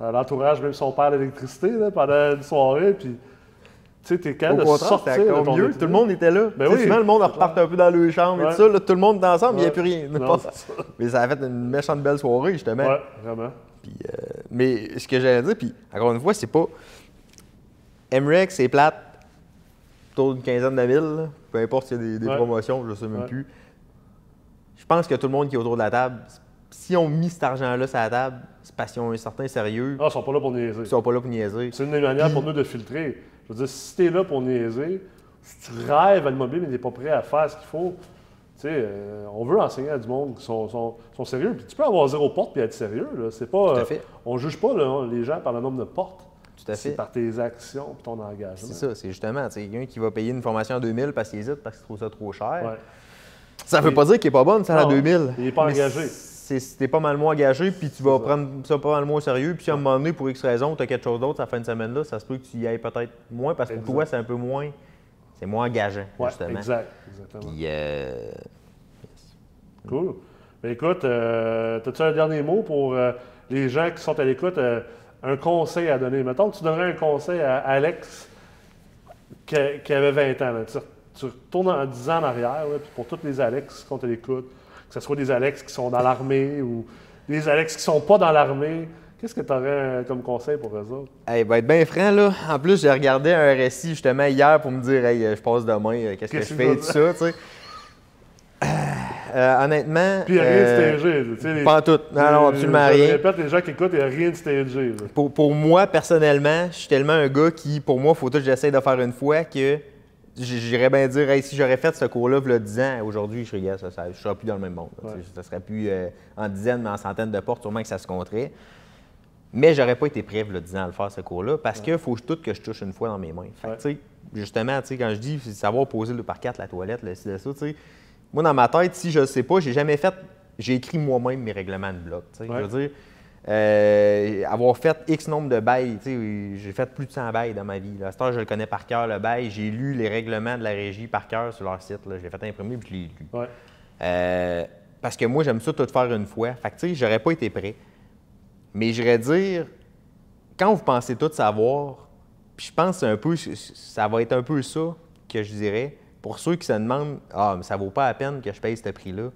S1: à l'entourage, même si on perd l'électricité là, pendant une soirée, puis tu sais, t'es
S2: Au
S1: de sortir de ton
S2: mieux. Tout le monde était là.
S1: Ben oui.
S2: souvent, le monde repart un peu dans le chambre et tout ça. là, tout le monde est ensemble, il n'y a plus rien.
S1: Non,
S2: mais ça a fait une méchante belle soirée, justement.
S1: Ouais, vraiment.
S2: Puis, euh, mais ce que j'allais dire, puis encore une fois, c'est pas. MREX, c'est plate, autour d'une quinzaine de mille, là. peu importe s'il y a des, des
S1: Ouais.
S2: promotions, je ne sais même plus. Je pense que tout le monde qui est autour de la table, si on mis cet argent-là sur la table, c'est parce qu'ils ont un certain sérieux,
S1: Ah, ils sont pas là pour niaiser.
S2: ils sont pas là pour niaiser.
S1: C'est une des manières pour nous de filtrer. Je veux dire, si tu es là pour niaiser, si tu rêves à l'immobilier, mais tu n'es pas prêt à faire ce qu'il faut, tu sais, euh, on veut enseigner à du monde qui sont, sont- sont sérieux. Puis tu peux avoir zéro porte puis être sérieux. Là. C'est pas,
S2: Tout à
S1: euh,
S2: fait.
S1: on juge pas là, les gens par le nombre de portes.
S2: Tout à
S1: C'est
S2: fait.
S1: par tes actions et ton engagement.
S2: C'est ça, c'est justement, tu sais, quelqu'un qui va payer une formation à 2000 parce qu'il hésite, parce qu'il trouve ça trop cher.
S1: Ouais.
S2: Ça veut pas dire qu'il est pas bonne, ça, à
S1: Non,
S2: 2000.
S1: il est pas
S2: Mais
S1: engagé.
S2: T'es pas mal moins engagé, puis tu vas
S1: ça.
S2: prendre ça pas mal moins au sérieux. Puis si à un moment donné, pour X raison, tu as quelque chose d'autre, ça fin de semaine-là, ça se peut que tu y ailles peut-être moins, parce que pour
S1: Exact.
S2: toi, c'est un peu moins. C'est moins engageant,
S1: Ouais,
S2: justement.
S1: exact. Exactement.
S2: Puis, euh,
S1: Cool. Ben, écoute, euh, as-tu un dernier mot pour euh, les gens qui sont à l'écoute? Euh, un conseil à donner? Mettons que tu donnerais un conseil à Alex qui, qui avait 20 ans. là. Tu, retournes en 10 ans en arrière, là, puis pour tous les Alex qu'on te l'écoute, que ce soit des Alex qui sont dans l'armée ou des Alex qui sont pas dans l'armée, qu'est-ce que tu aurais comme conseil pour eux autres?
S2: Hey, va être bien franc, là. En plus, j'ai regardé un récit justement hier pour me dire, hey, euh, je passe demain, euh, qu'est-ce que je fais,
S1: tu
S2: tout ça, tu sais. Euh, euh, honnêtement.
S1: Puis il n'y a rien
S2: euh,
S1: de stagé. tu sais,
S2: Pas en tout. Non, non, absolument
S1: je
S2: rien.
S1: répète, les gens qui écoutent, il n'y a rien de stagé.
S2: Pour, pour moi, personnellement, je suis tellement un gars qui, pour moi, faut tout que j'essaie de faire une fois que j'irais bien dire, hey, si j'aurais fait ce cours-là, il 10 ans, aujourd'hui, je serais, gars, ça, ça, je serais plus dans le même monde.
S1: Ouais.
S2: Ça serait plus euh, en dizaines, mais en centaines de portes, sûrement que ça se compterait. Mais j'aurais pas été prêt, le 10 ans, à le faire, ce cours-là, parce que faut tout que je touche une fois dans mes mains. Fait que,
S1: Ouais.
S2: justement, quand je dis savoir poser le par quatre, la toilette, le ci, le ça, moi, dans ma tête, si je ne sais pas, j'ai jamais fait. J'ai écrit moi-même mes règlements de bloc.
S1: Ouais.
S2: Je veux dire, euh, avoir fait X nombre de bails, j'ai fait plus de 100 bails dans ma vie. Là. À cette heure, je le connais par cœur, le bail. J'ai lu les règlements de la régie par cœur sur leur site. là. Je l'ai fait imprimer puis je l'ai lu.
S1: Ouais.
S2: Euh, parce que moi, j'aime ça tout faire une fois. Fait que, tu sais, j'aurais pas été prêt. Mais j'irais dire, quand vous pensez tout savoir, puis je pense un peu, ça va être un peu ça que je dirais. Pour ceux qui se demandent, ah, mais ça vaut pas la peine que je paye ce prix-là.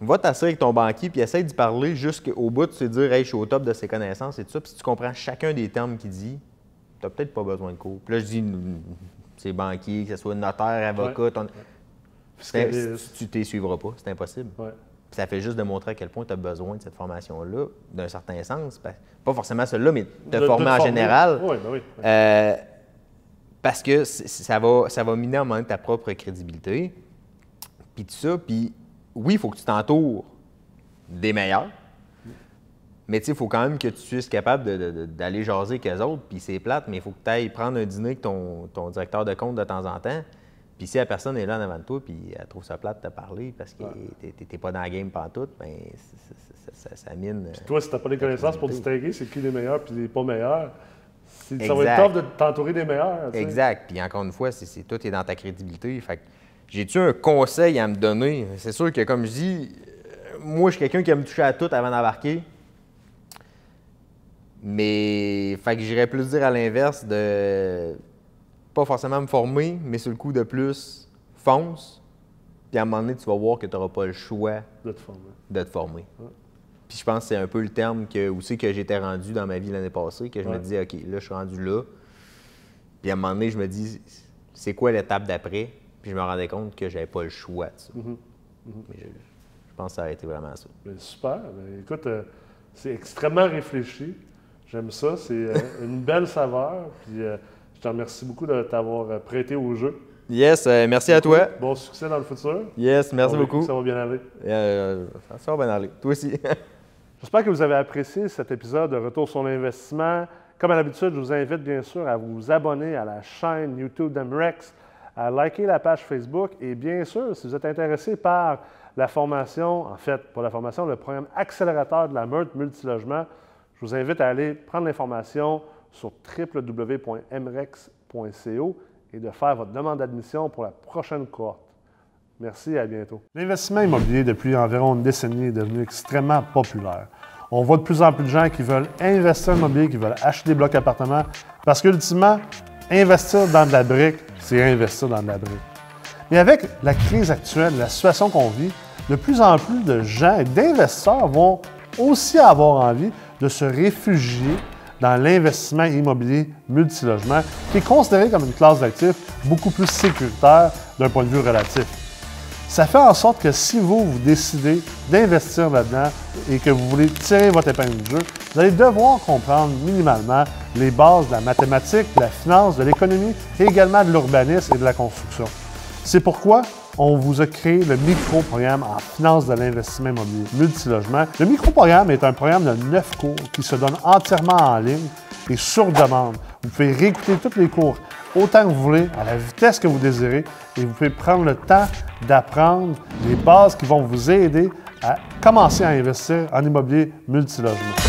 S2: Va t'asseoir avec ton banquier puis essaye d'y parler jusqu'au bout de se dire, hey, je suis au top de ses connaissances et tout ça. Puis si tu comprends chacun des termes qu'il dit, tu n'as peut-être pas besoin de cours. Puis là, je dis, mm, c'est banquier, que ce soit notaire, avocat, ton- tu ne suivras pas, c'est impossible.
S1: Ouais.
S2: Puis ça fait juste démontrer à quel point tu as besoin de cette formation-là, d'un certain sens. Pa- Pas forcément celle-là, mais
S1: De-
S2: de
S1: de
S2: former en général.
S1: Oui, ben oui.
S2: Euh, parce que ça va, ça va miner en moment ta propre crédibilité. Puis tout ça, puis oui, il faut que tu t'entoures des meilleurs. Mais tu il faut quand même que tu sois capable d'aller jaser avec autres, puis c'est plate, mais il faut que tu ailles prendre un dîner avec ton, ton directeur de compte de temps en temps. Puis si la personne est là en avant de toi, puis elle trouve ça plate de te parler parce que t'es- t'es pas dans la game pantoute, ben ça, ça- ça mine. euh,
S1: Toi, si tu n'as pas les connaissances pour distinguer c'est qui les meilleurs et les pas meilleurs, ça va être tough de t'entourer des meilleurs.
S2: Exact. Puis encore une fois, c'est, tout est dans ta crédibilité. Fait que j'ai-tu un conseil à me donner? C'est sûr que, comme je dis, moi, je suis quelqu'un qui aime toucher à tout avant d'embarquer. Mais, fait que j'irais plus dire à l'inverse de pas forcément me former, mais sur le coup de plus, fonce. Puis à un moment donné, tu vas voir que tu n'auras pas le choix
S1: De te former.
S2: de te former. Puis je pense que c'est un peu le terme que, aussi que j'étais rendu dans ma vie l'année passée, que je me disais, OK, là, je suis rendu là. Puis à un moment donné, je me dis, c'est quoi l'étape d'après? Puis je me rendais compte que j'avais pas le choix de ça.
S1: Mhm.
S2: Mais je, je pense que ça a été vraiment ça.
S1: Ben, super. Ben, écoute, euh, c'est extrêmement réfléchi. J'aime ça. C'est euh, une belle saveur. Puis euh, je te remercie beaucoup de t'avoir prêté au jeu.
S2: Yes, merci à toi.
S1: Bon succès dans le futur.
S2: Yes, merci
S1: On-
S2: beaucoup.
S1: Ça va bien aller.
S2: Ça va bien aller. Toi aussi.
S1: J'espère que vous avez apprécié cet épisode de Retour sur l'investissement. Comme à l'habitude, je vous invite bien sûr à vous abonner à la chaîne YouTube d'Amrex, à liker la page Facebook et bien sûr, si vous êtes intéressé par la formation, en fait, pour la formation, le programme accélérateur de la meurtre multilogement, je vous invite à aller prendre l'information sur www.mrex.co et de faire votre demande d'admission pour la prochaine cohorte. Merci et à bientôt. L'investissement immobilier depuis environ une décennie est devenu extrêmement populaire. On voit de plus en plus de gens qui veulent investir en immobilier, qui veulent acheter des blocs appartements, parce qu'ultimement, investir dans de la brique, c'est investir dans de la brique. Mais avec la crise actuelle, la situation qu'on vit, de plus en plus de gens et d'investisseurs vont aussi avoir envie de se réfugier dans l'investissement immobilier multilogement, qui est considéré comme une classe d'actifs beaucoup plus sécuritaire d'un point de vue relatif. Ça fait en sorte que si vous, vous décidez d'investir là-dedans et que vous voulez tirer votre épingle du jeu, vous allez devoir comprendre minimalement les bases de la mathématique, de la finance, de l'économie et également de l'urbanisme et de la construction. C'est pourquoi on vous a créé le micro-programme en finance de l'investissement immobilier multilogement. Le micro-programme est un programme de neuf cours qui se donne entièrement en ligne et sur demande. Vous pouvez réécouter tous les cours autant que vous voulez, à la vitesse que vous désirez, et vous pouvez prendre le temps d'apprendre les bases qui vont vous aider à commencer à investir en immobilier multilogement.